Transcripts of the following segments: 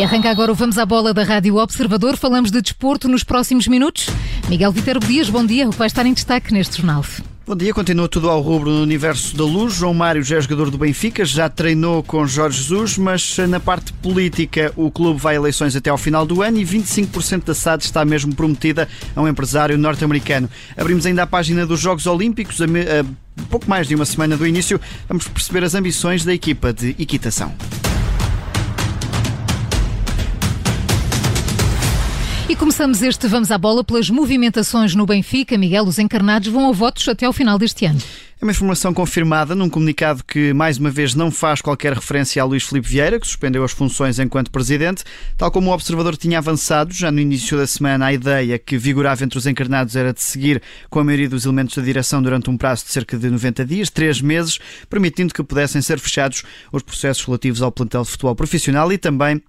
E arranca agora o Vamos à Bola da Rádio Observador. Falamos de desporto nos próximos minutos. Miguel Viterbo Dias, bom dia. O que vai estar em destaque neste jornal? Bom dia, continua tudo ao rubro no universo da luz. João Mário já é jogador do Benfica, já treinou com Jorge Jesus, mas na parte política o clube vai a eleições até ao final do ano e 25% da SAD está mesmo prometida a um empresário norte-americano. Abrimos ainda a página dos Jogos Olímpicos, a, pouco mais de uma semana do início, vamos perceber as ambições da equipa de equitação. Começamos este Vamos à Bola pelas movimentações no Benfica. Miguel, os encarnados vão a votos até ao final deste ano. É uma informação confirmada num comunicado que, mais uma vez, não faz qualquer referência a Luís Filipe Vieira, que suspendeu as funções enquanto presidente. Tal como o observador tinha avançado, já no início da semana, a ideia que vigorava entre os encarnados era de seguir com a maioria dos elementos da direção durante um prazo de cerca de 90 dias, três meses, permitindo que pudessem ser fechados os processos relativos ao plantel de futebol profissional e também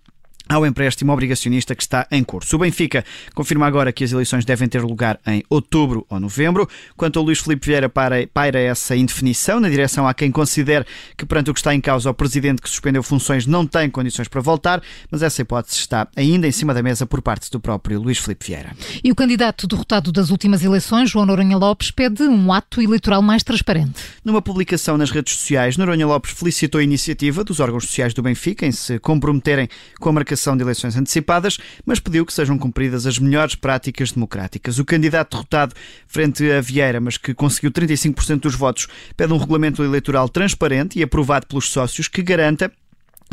ao empréstimo obrigacionista que está em curso. O Benfica confirma agora que as eleições devem ter lugar em outubro ou novembro. Quanto a Luís Filipe Vieira, paira essa indefinição, na direção a quem considera que, perante o que está em causa, o presidente que suspendeu funções não tem condições para voltar, mas essa hipótese está ainda em cima da mesa por parte do próprio Luís Filipe Vieira. E o candidato derrotado das últimas eleições, João Noronha Lopes, pede um ato eleitoral mais transparente. Numa publicação nas redes sociais, Noronha Lopes felicitou a iniciativa dos órgãos sociais do Benfica em se comprometerem com a marcação de eleições antecipadas, mas pediu que sejam cumpridas as melhores práticas democráticas. O candidato derrotado frente a Vieira, mas que conseguiu 35% dos votos, pede um regulamento eleitoral transparente e aprovado pelos sócios que garanta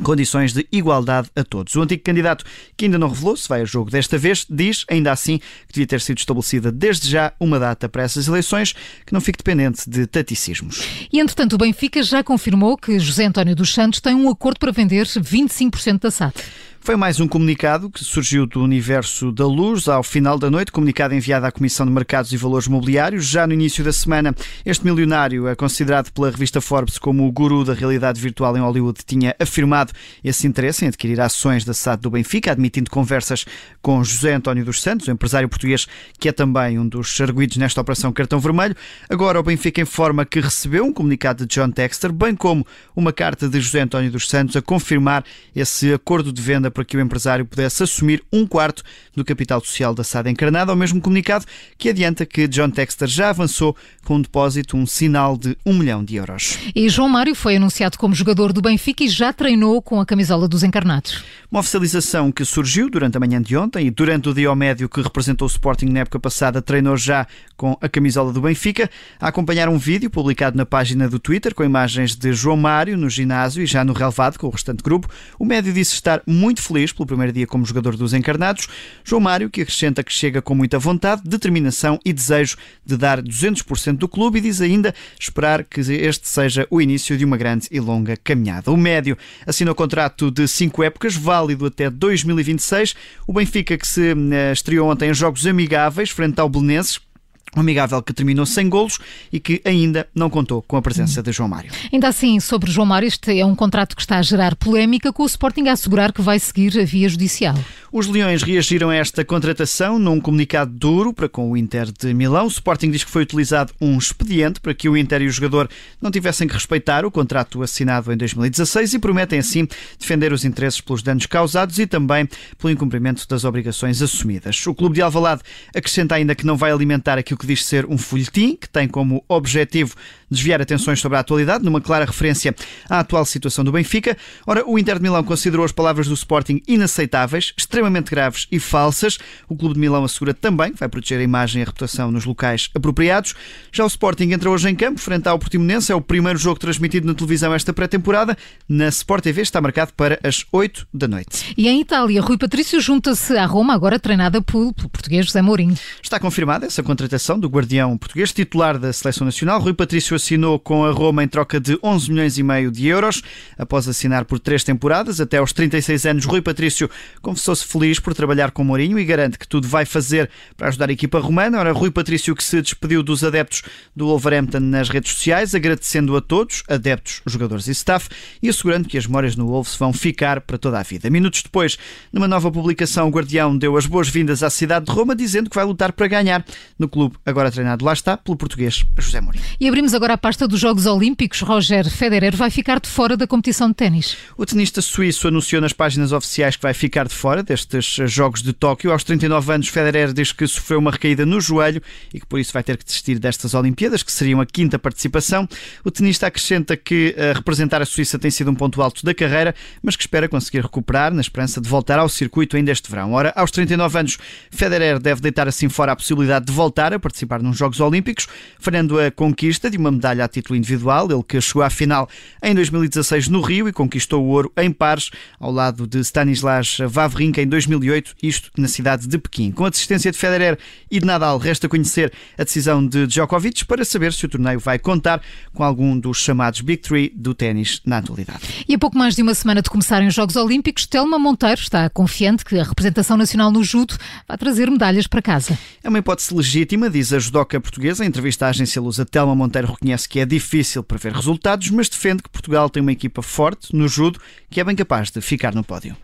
condições de igualdade a todos. O antigo candidato, que ainda não revelou se vai a jogo desta vez, diz, ainda assim, que devia ter sido estabelecida desde já uma data para essas eleições que não fique dependente de taticismos. E, entretanto, o Benfica já confirmou que José António dos Santos tem um acordo para vender 25% da SAD. Foi mais um comunicado que surgiu do universo da luz ao final da noite, comunicado enviado à Comissão de Mercados e Valores Mobiliários. Já no início da semana, este milionário é considerado pela revista Forbes como o guru da realidade virtual em Hollywood. Tinha afirmado esse interesse em adquirir ações da SAD do Benfica, admitindo conversas com José António dos Santos, o empresário português que é também um dos arguídos nesta operação Cartão Vermelho. Agora o Benfica informa que recebeu um comunicado de John Texter, bem como uma carta de José António dos Santos a confirmar esse acordo de venda para que o empresário pudesse assumir um quarto do capital social da SAD encarnada, ao mesmo comunicado que adianta que John Texter já avançou com um depósito, um sinal de um milhão de euros. E João Mário foi anunciado como jogador do Benfica e já treinou com a camisola dos encarnados. Uma oficialização que surgiu durante a manhã de ontem e durante o dia ao médio que representou o Sporting na época passada, treinou já com a camisola do Benfica, a acompanhar um vídeo publicado na página do Twitter com imagens de João Mário no ginásio e já no relevado com o restante grupo. O médio disse estar muito feliz pelo primeiro dia como jogador dos encarnados. João Mário, que acrescenta que chega com muita vontade, determinação e desejo de dar 200% do clube e diz ainda esperar que este seja o início de uma grande e longa caminhada. O médio assinou contrato de cinco épocas, válido até 2026. O Benfica, que se eh, estreou ontem em jogos amigáveis frente ao Belenenses, um amigável que terminou sem golos e que ainda não contou com a presença de João Mário. Ainda assim, sobre João Mário, este é um contrato que está a gerar polémica, com o Sporting a assegurar que vai seguir a via judicial. Os Leões reagiram a esta contratação num comunicado duro para com o Inter de Milão. O Sporting diz que foi utilizado um expediente para que o Inter e o jogador não tivessem que respeitar o contrato assinado em 2016 e prometem assim defender os interesses pelos danos causados e também pelo incumprimento das obrigações assumidas. O Clube de Alvalade acrescenta ainda que não vai alimentar aquilo que diz ser um folhetim que tem como objetivo desviar atenções sobre a atualidade, numa clara referência à atual situação do Benfica. Ora, o Inter de Milão considerou as palavras do Sporting inaceitáveis, extremamente graves e falsas. O Clube de Milão assegura também que vai proteger a imagem e a reputação nos locais apropriados. Já o Sporting entra hoje em campo, frente ao Portimonense. É o primeiro jogo transmitido na televisão esta pré-temporada. Na Sport TV está marcado para as 8 da noite. E em Itália, Rui Patrício junta-se à Roma, agora treinada pelo, português José Mourinho. Está confirmada essa contratação do guardião português, titular da Seleção Nacional. Rui Patrício assinou com a Roma em troca de 11 milhões e meio de euros. Após assinar por três temporadas, até aos 36 anos, Rui Patrício confessou-se feliz por trabalhar com Mourinho e garante que tudo vai fazer para ajudar a equipa romana. Ora, Rui Patrício que se despediu dos adeptos do Wolverhampton nas redes sociais, agradecendo a todos, adeptos, jogadores e staff, e assegurando que as memórias no Wolves vão ficar para toda a vida. Minutos depois, numa nova publicação, o Guardião deu as boas-vindas à cidade de Roma, dizendo que vai lutar para ganhar no clube agora treinado lá está pelo português José Mourinho. E abrimos agora agora à pasta dos Jogos Olímpicos. Roger Federer vai ficar de fora da competição de ténis. O tenista suíço anunciou nas páginas oficiais que vai ficar de fora destes Jogos de Tóquio. Aos 39 anos, Federer diz que sofreu uma recaída no joelho e que por isso vai ter que desistir destas Olimpíadas, que seriam a quinta participação. O tenista acrescenta que uh, representar a Suíça tem sido um ponto alto da carreira, mas que espera conseguir recuperar na esperança de voltar ao circuito ainda este verão. Ora, aos 39 anos, Federer deve deitar assim fora a possibilidade de voltar a participar nos Jogos Olímpicos, falhando a conquista de uma medalha a título individual. Ele que chegou à final em 2016 no Rio e conquistou o ouro em pares, ao lado de Stanislas Wawrinka em 2008, isto na cidade de Pequim. Com a desistência de Federer e de Nadal, resta conhecer a decisão de Djokovic para saber se o torneio vai contar com algum dos chamados Big Three do ténis na atualidade. E a pouco mais de uma semana de começarem os Jogos Olímpicos, Telma Monteiro está confiante que a representação nacional no judo vai trazer medalhas para casa. É uma hipótese legítima, diz a judoca portuguesa. Em entrevista à agência Lusa, Telma Monteiro reconhece que é difícil prever resultados, mas defende que Portugal tem uma equipa forte no judo que é bem capaz de ficar no pódio.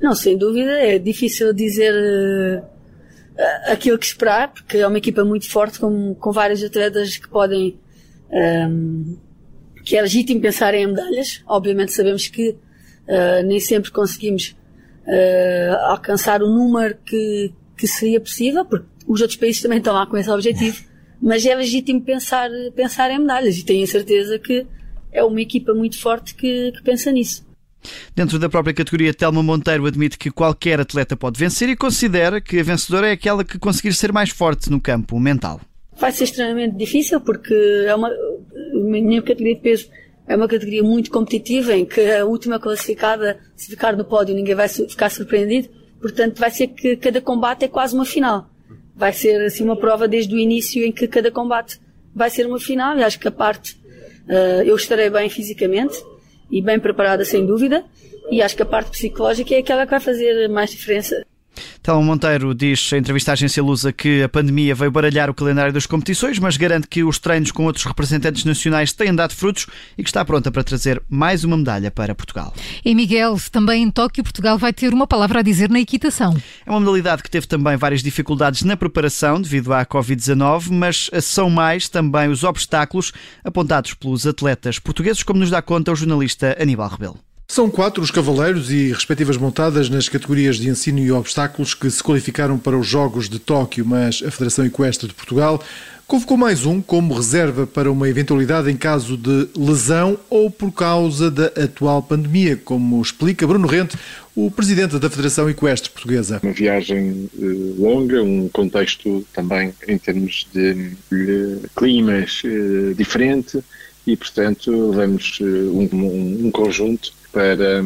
Não, sem dúvida, é difícil dizer uh, aquilo que esperar, porque é uma equipa muito forte, com, com vários atletas que podem. Um, ehm, que é legítimo pensar em medalhas. Obviamente sabemos que uh, nem sempre conseguimos uh, alcançar o número que, que seria possível, porque os outros países também estão lá com esse objetivo, mas é legítimo pensar, pensar em medalhas e tenho a certeza que é uma equipa muito forte que, que pensa nisso. Dentro da própria categoria, Telma Monteiro admite que qualquer atleta pode vencer e considera que a vencedora é aquela que conseguir ser mais forte no campo mental. Vai ser extremamente difícil porque é uma, a minha categoria de peso é uma categoria muito competitiva em que a última classificada, se ficar no pódio, ninguém vai ficar surpreendido. Portanto, vai ser que cada combate é quase uma final. Vai ser assim uma prova desde o início em que cada combate vai ser uma final. E acho que a parte uh, eu estarei bem fisicamente e bem preparada sem dúvida. E acho que a parte psicológica é aquela que vai fazer mais diferença. Telmo Monteiro diz em entrevista à agência Lusa que a pandemia veio baralhar o calendário das competições, mas garante que os treinos com outros representantes nacionais têm dado frutos e que está pronta para trazer mais uma medalha para Portugal. E Miguel, também em Tóquio, Portugal vai ter uma palavra a dizer na equitação. É uma modalidade que teve também várias dificuldades na preparação devido à Covid-19, mas são mais também os obstáculos apontados pelos atletas portugueses, como nos dá conta o jornalista Aníbal Rebelo. São quatro os cavaleiros e respectivas montadas nas categorias de ensino e obstáculos que se qualificaram para os Jogos de Tóquio, mas a Federação Equestre de Portugal convocou mais um como reserva para uma eventualidade em caso de lesão ou por causa da atual pandemia, como explica Bruno Rente, o presidente da Federação Equestre Portuguesa. Uma viagem eh, longa, um contexto também em termos de climas eh, diferente e, portanto, levamos eh, um, um conjunto para,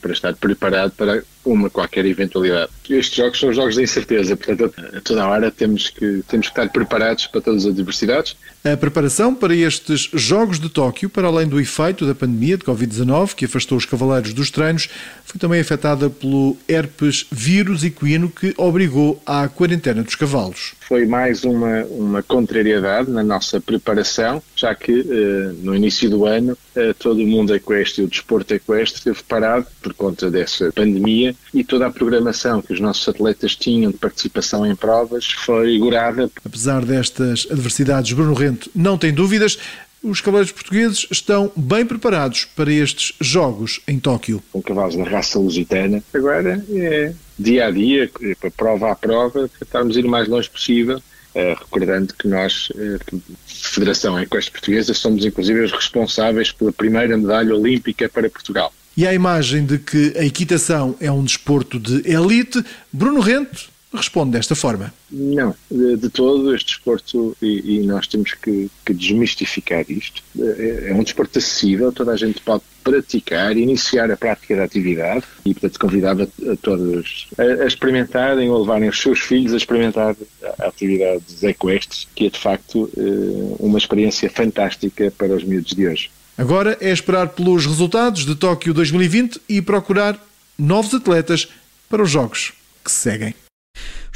para, estar preparado para uma qualquer eventualidade. Estes jogos são jogos de incerteza, portanto, a toda hora temos que, temos que estar preparados para todas as adversidades. A preparação para estes Jogos de Tóquio, para além do efeito da pandemia de Covid-19, que afastou os cavaleiros dos treinos, foi também afetada pelo herpes vírus equino que obrigou à quarentena dos cavalos. Foi mais uma, uma contrariedade na nossa preparação, já que eh, no início do ano eh, todo o mundo equestre e o desporto equestre esteve parado por conta dessa pandemia e toda a programação que os nossos atletas tinham de participação em provas foi gorada. Apesar destas adversidades, Bruno Rento não tem dúvidas. Os cavaleiros portugueses estão bem preparados para estes jogos em Tóquio. Com cavalos da raça lusitana. Agora é dia a dia, prova a prova, tentarmos ir o mais longe possível. Uh, recordando que nós, uh, Federação Equestre Portuguesa, somos inclusive os responsáveis pela primeira medalha olímpica para Portugal. E à imagem de que a equitação é um desporto de elite, Bruno Rente responde desta forma. Não, de, todo este desporto, e, e nós temos que, que, desmistificar isto, é, é, um desporto acessível, toda a gente pode praticar, iniciar a prática da atividade e, portanto, convidava a todos a, a experimentarem ou levarem os seus filhos a experimentar a atividade equestres, que é de facto eh, uma experiência fantástica para os miúdos de hoje. Agora é esperar pelos resultados de Tóquio 2020 e procurar novos atletas para os Jogos que seguem.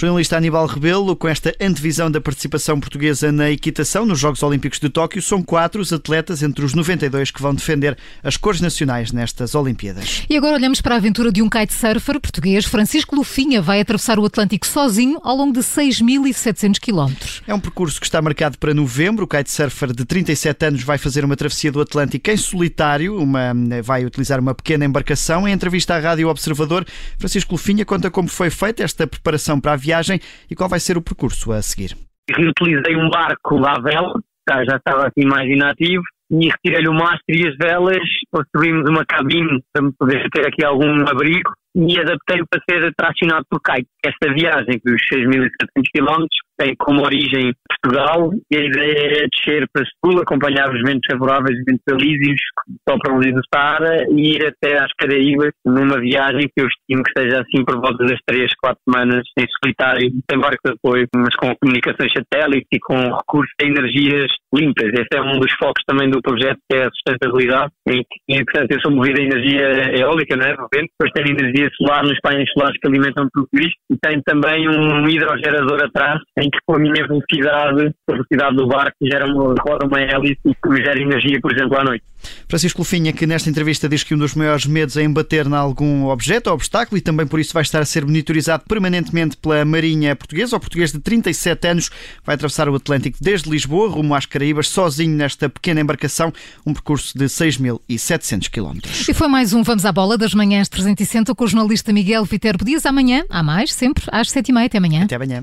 Jornalista Aníbal Rebelo, com esta antevisão da participação portuguesa na equitação nos Jogos Olímpicos de Tóquio, são quatro os atletas entre os 92 que vão defender as cores nacionais nestas Olimpíadas. E agora olhamos para a aventura de um kitesurfer português. Francisco Lufinha vai atravessar o Atlântico sozinho ao longo de 6.700 quilómetros. É um percurso que está marcado para novembro. O kitesurfer de 37 anos vai fazer uma travessia do Atlântico em solitário, uma, vai utilizar uma pequena embarcação. Em entrevista à Rádio Observador, Francisco Lufinha conta como foi feita esta preparação para a viagem e qual vai ser o percurso a seguir. Reutilizei um barco à vela, já estava assim mais inativo, e retirei-lhe o mastro e as velas, construímos uma cabine para poder ter aqui algum abrigo e adaptei-o para ser tracionado por kite. Esta viagem dos 6.700 km tem como origem Portugal e a ideia é descer para Setúbal, acompanhar os ventos favoráveis e ventos alísios só para ali do Saara e ir até às Caraíbas numa viagem que eu estimo que seja assim por volta das 3, 4 semanas em solitário, sem barco de apoio, mas com comunicações satélite e com recursos a energias limpas. Esse é um dos focos também do projeto, que é a sustentabilidade, em que, portanto, eu sou movido a energia eólica, não é? Depois tem energia solar nos painéis solares que alimentam tudo isto e tem também um hidrogerador atrás em que com a minha velocidade, a velocidade do barco gera uma, roda uma hélice e que gera energia, por exemplo, à noite. Francisco Lufinha, que nesta entrevista diz que um dos maiores medos é embater em algum objeto ou obstáculo e também por isso vai estar a ser monitorizado permanentemente pela Marinha Portuguesa. O português de 37 anos vai atravessar o Atlântico desde Lisboa rumo às Caraíbas, sozinho nesta pequena embarcação, um percurso de 6.700 km. E foi mais um Vamos à Bola das Manhãs 360 com o jornalista Miguel Viterbo Dias. Amanhã, há mais, sempre às 7h30. Até amanhã. Até amanhã.